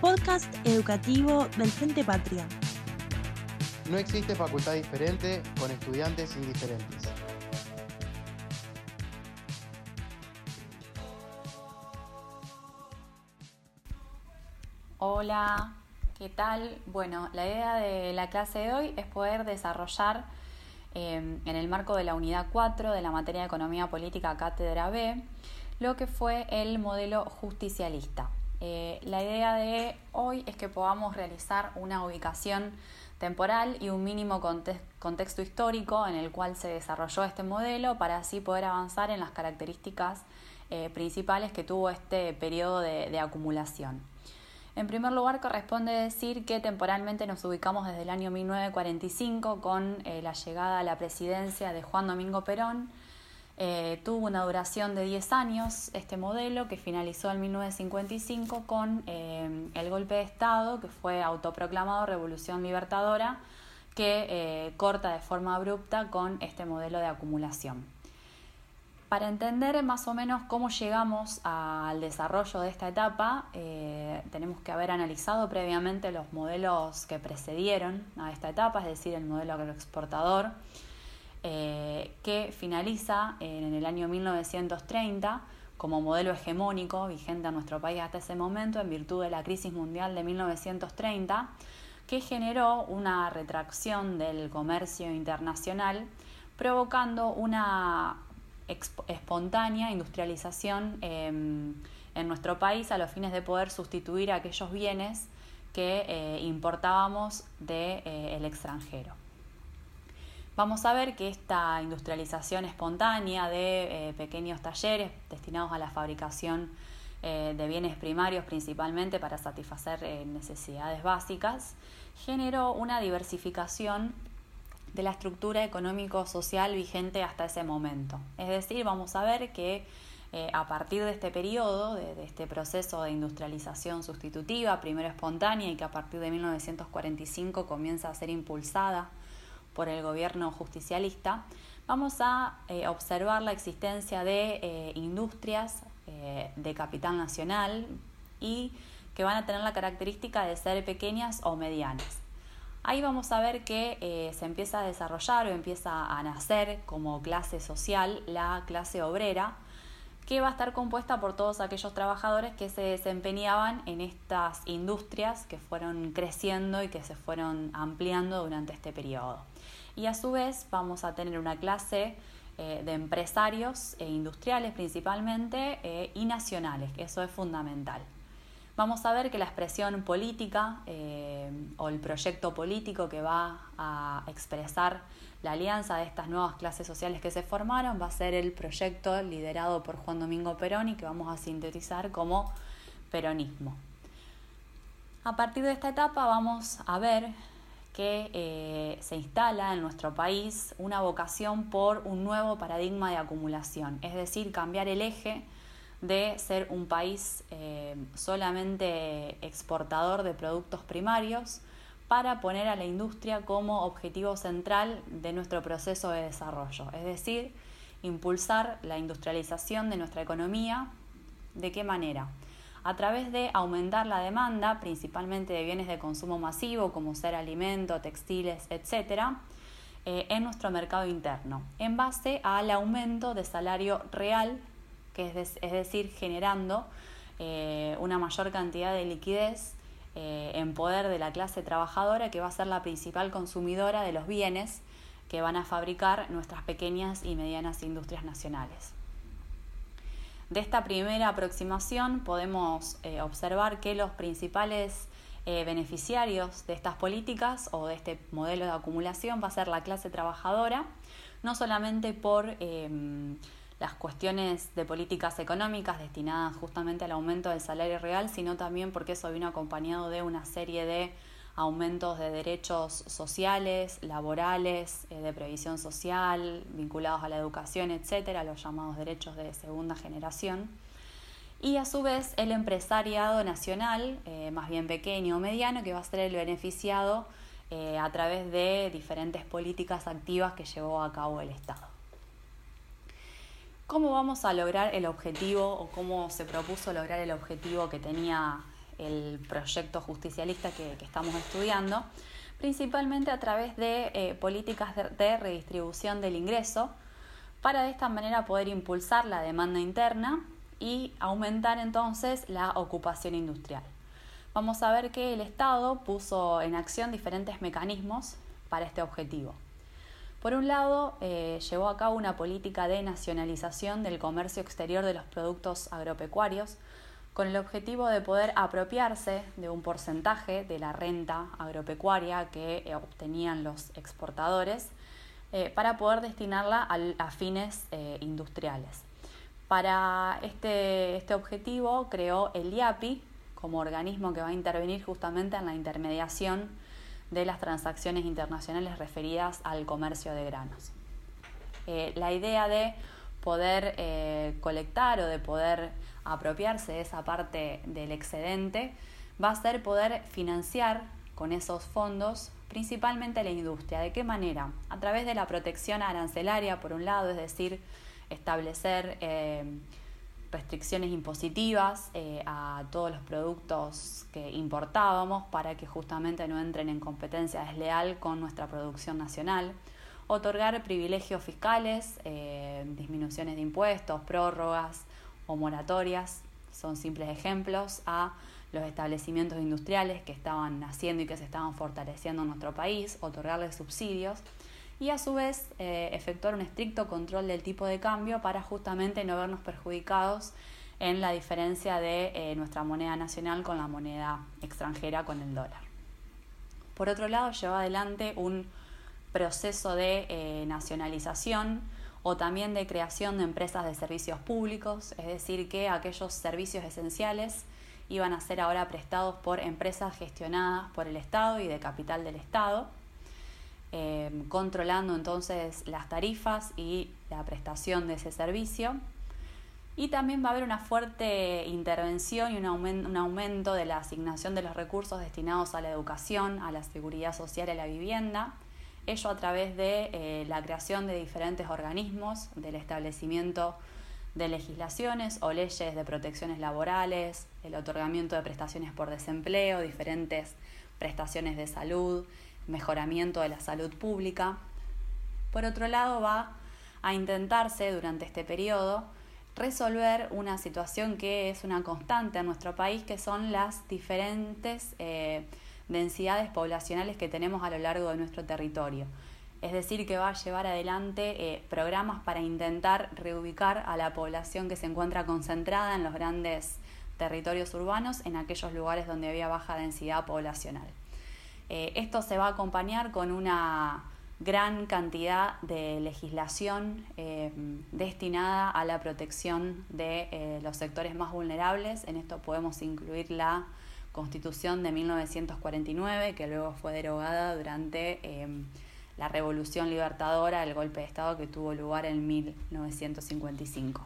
Podcast educativo del Frente Patria. No existe facultad diferente con estudiantes indiferentes. Hola, ¿qué tal? Bueno, la idea de la clase de hoy es poder desarrollar eh, en el marco de la unidad 4 de la materia de Economía Política Cátedra B lo que fue el modelo justicialista. Eh, la idea de hoy es que podamos realizar una ubicación temporal y un mínimo contexto histórico en el cual se desarrolló este modelo para así poder avanzar en las características eh, principales que tuvo este periodo de, acumulación. En primer lugar, corresponde decir que temporalmente nos ubicamos desde el año 1945 con eh, la llegada a la presidencia de Juan Domingo Perón, eh, tuvo una duración de 10 años este modelo que finalizó en 1955 con eh, el golpe de Estado que fue autoproclamado Revolución Libertadora que corta de forma abrupta con este modelo de acumulación. Para entender más o menos cómo llegamos al desarrollo de esta etapa, tenemos que haber analizado previamente los modelos que precedieron a esta etapa, es decir, el modelo agroexportador, eh, que finaliza en el año 1930 como modelo hegemónico vigente en nuestro país hasta ese momento en virtud de la crisis mundial de 1930, que generó una retracción del comercio internacional, provocando una espontánea industrialización em, en nuestro país a los fines de poder sustituir aquellos bienes que eh, importábamos del de, eh, extranjero. Vamos a ver que esta industrialización espontánea de eh, pequeños talleres destinados a la fabricación de bienes primarios principalmente para satisfacer necesidades básicas, generó una diversificación de la estructura económico-social vigente hasta ese momento. Es decir, vamos a ver que a partir de este periodo, de, este proceso de industrialización sustitutiva, primero espontánea y que a partir de 1945 comienza a ser impulsada por el gobierno justicialista, vamos a eh, observar la existencia de eh, industrias eh, de capital nacional y que van a tener la característica de ser pequeñas o medianas. Ahí vamos a ver que se empieza a desarrollar o empieza a nacer como clase social la clase obrera, que va a estar compuesta por todos aquellos trabajadores que se desempeñaban en estas industrias que fueron creciendo y que se fueron ampliando durante este periodo y a su vez vamos a tener una clase eh, de empresarios e industriales principalmente eh, y nacionales, eso es fundamental. Vamos a ver que la expresión política eh, o el proyecto político que va a expresar la alianza de estas nuevas clases sociales que se formaron va a ser el proyecto liderado por Juan Domingo Perón y que vamos a sintetizar como peronismo. A partir de esta etapa vamos a ver que eh, se instala en nuestro país una vocación por un nuevo paradigma de acumulación, es decir, cambiar el eje de ser un país eh, solamente exportador de productos primarios para poner a la industria como objetivo central de nuestro proceso de desarrollo, es decir, impulsar la industrialización de nuestra economía. ¿De qué manera? a través de aumentar la demanda, principalmente de bienes de consumo masivo, como ser alimento, textiles, etc., eh, en nuestro mercado interno, en base al aumento de salario real, que es, decir, generando eh, una mayor cantidad de liquidez eh, en poder de la clase trabajadora, que va a ser la principal consumidora de los bienes que van a fabricar nuestras pequeñas y medianas industrias nacionales. De esta primera aproximación podemos eh, observar que los principales beneficiarios de estas políticas o de este modelo de acumulación va a ser la clase trabajadora, no solamente por em, las cuestiones de políticas económicas destinadas justamente al aumento del salario real, sino también porque eso vino acompañado de una serie de aumentos de derechos sociales, laborales, eh, de previsión social, vinculados a la educación, etcétera, los llamados derechos de segunda generación. Y a su vez el empresariado nacional, eh, más bien pequeño o mediano, que va a ser el beneficiado eh, a través de diferentes políticas activas que llevó a cabo el Estado. ¿Cómo vamos a lograr el objetivo o cómo se propuso lograr el objetivo que tenía el proyecto justicialista que, estamos estudiando? Principalmente a través de eh, políticas de redistribución del ingreso, para de esta manera poder impulsar la demanda interna y aumentar entonces la ocupación industrial. Vamos a ver que el Estado puso en acción diferentes mecanismos para este objetivo. Por un lado, eh, llevó a cabo una política de nacionalización del comercio exterior de los productos agropecuarios con el objetivo de poder apropiarse de un porcentaje de la renta agropecuaria que eh, obtenían los exportadores eh, para poder destinarla a, fines eh, industriales. Para este, este, objetivo creó el IAPI como organismo que va a intervenir justamente en la intermediación de las transacciones internacionales referidas al comercio de granos. Eh, la idea de poder colectar o de poder apropiarse de esa parte del excedente va a ser poder financiar con esos fondos principalmente la industria. ¿De qué manera? A través de la protección arancelaria, por un lado, es decir, establecer eh, restricciones impositivas eh, a todos los productos que importábamos para que justamente no entren en competencia desleal con nuestra producción nacional, otorgar privilegios fiscales, eh, disminuciones de impuestos, prórrogas o moratorias, son simples ejemplos, a los establecimientos industriales que estaban naciendo y que se estaban fortaleciendo en nuestro país, otorgarles subsidios y a su vez eh, efectuar un estricto control del tipo de cambio para justamente no vernos perjudicados en la diferencia de eh, nuestra moneda nacional con la moneda extranjera, con el dólar. Por otro lado, llevó adelante un proceso de eh, nacionalización o también de creación de empresas de servicios públicos, es decir, que aquellos servicios esenciales iban a ser ahora prestados por empresas gestionadas por el Estado y de capital del Estado, eh, controlando entonces las tarifas y la prestación de ese servicio. Y también va a haber una fuerte intervención y un, aumento, de la asignación de los recursos destinados a la educación, a la seguridad social y a la vivienda, ello a través de eh, la creación de diferentes organismos, del establecimiento de legislaciones o leyes de protecciones laborales, el otorgamiento de prestaciones por desempleo, diferentes prestaciones de salud, mejoramiento de la salud pública. Por otro lado, va a intentarse durante este periodo resolver una situación que es una constante en nuestro país, que son las diferentes eh, densidades poblacionales que tenemos a lo largo de nuestro territorio es decir, que va a llevar adelante eh, programas para intentar reubicar a la población que se encuentra concentrada en los grandes territorios urbanos, en aquellos lugares donde había baja densidad poblacional. Eh, esto se va a acompañar con una gran cantidad de legislación eh, destinada a la protección de los sectores más vulnerables. En esto podemos incluir la Constitución de 1949, que luego fue derogada durante la revolución libertadora, el golpe de Estado que tuvo lugar en 1955.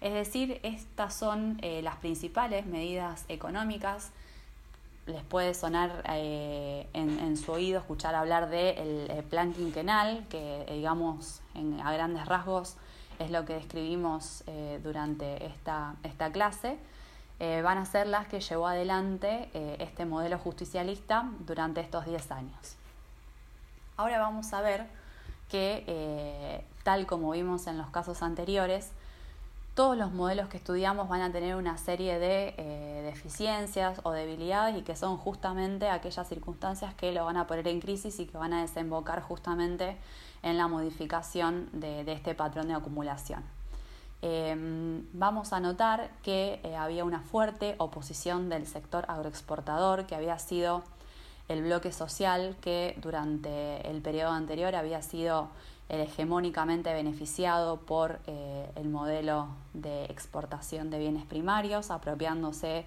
Es decir, estas son eh, las principales medidas económicas. Les puede sonar eh, en, su oído escuchar hablar del de plan quinquenal, que digamos a grandes rasgos es lo que describimos eh, durante esta, esta clase. van a ser las que llevó adelante este modelo justicialista durante estos 10 años. Ahora vamos a ver que, eh, tal como vimos en los casos anteriores, todos los modelos que estudiamos van a tener una serie de eh, deficiencias o debilidades y que son justamente aquellas circunstancias que lo van a poner en crisis y que van a desembocar justamente en la modificación de, este patrón de acumulación. Em, vamos a notar que eh, había una fuerte oposición del sector agroexportador que había sido el bloque social que durante el periodo anterior había sido hegemónicamente beneficiado por eh, el modelo de exportación de bienes primarios, apropiándose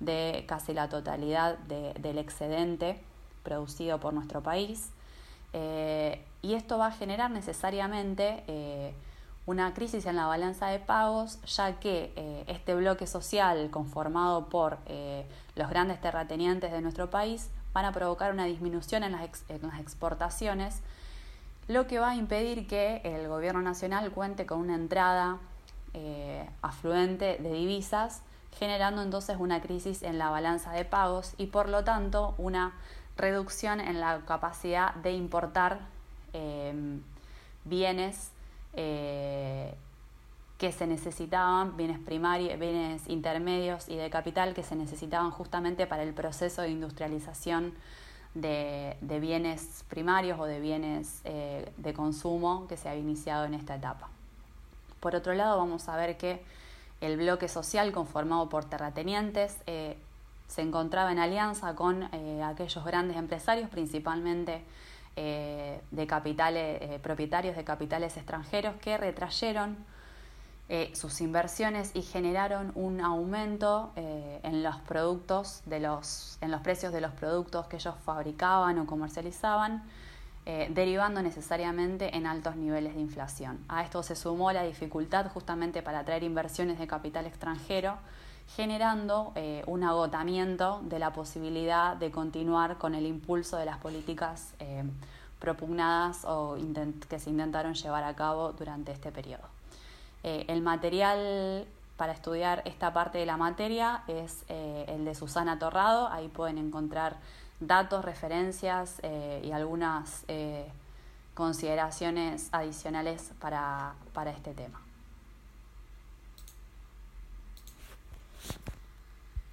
de casi la totalidad del excedente producido por nuestro país. Eh, y esto va a generar necesariamente eh, una crisis en la balanza de pagos, ya que este bloque social conformado por los grandes terratenientes de nuestro país van a provocar una disminución en las, exportaciones, lo que va a impedir que el gobierno nacional cuente con una entrada afluente de divisas, generando entonces una crisis en la balanza de pagos y por lo tanto una reducción en la capacidad de importar bienes que se necesitaban, bienes primarios, bienes intermedios y de capital que se necesitaban justamente para el proceso de industrialización de, bienes primarios o de bienes eh, de consumo que se había iniciado en esta etapa. Por otro lado, vamos a ver que el bloque social conformado por terratenientes eh, se encontraba en alianza con eh, aquellos grandes empresarios, principalmente de capitales, propietarios de capitales extranjeros, que retrayeron eh, sus inversiones y generaron un aumento eh, en los productos de los, en los precios de los productos que ellos fabricaban o comercializaban, eh, derivando necesariamente en altos niveles de inflación. A esto se sumó la dificultad justamente para atraer inversiones de capital extranjero, generando un agotamiento de la posibilidad de continuar con el impulso de las políticas propugnadas o que se intentaron llevar a cabo durante este periodo. Eh, el material para estudiar esta parte de la materia es eh, el de Susana Torrado, ahí pueden encontrar datos, referencias eh, y algunas consideraciones adicionales para este tema.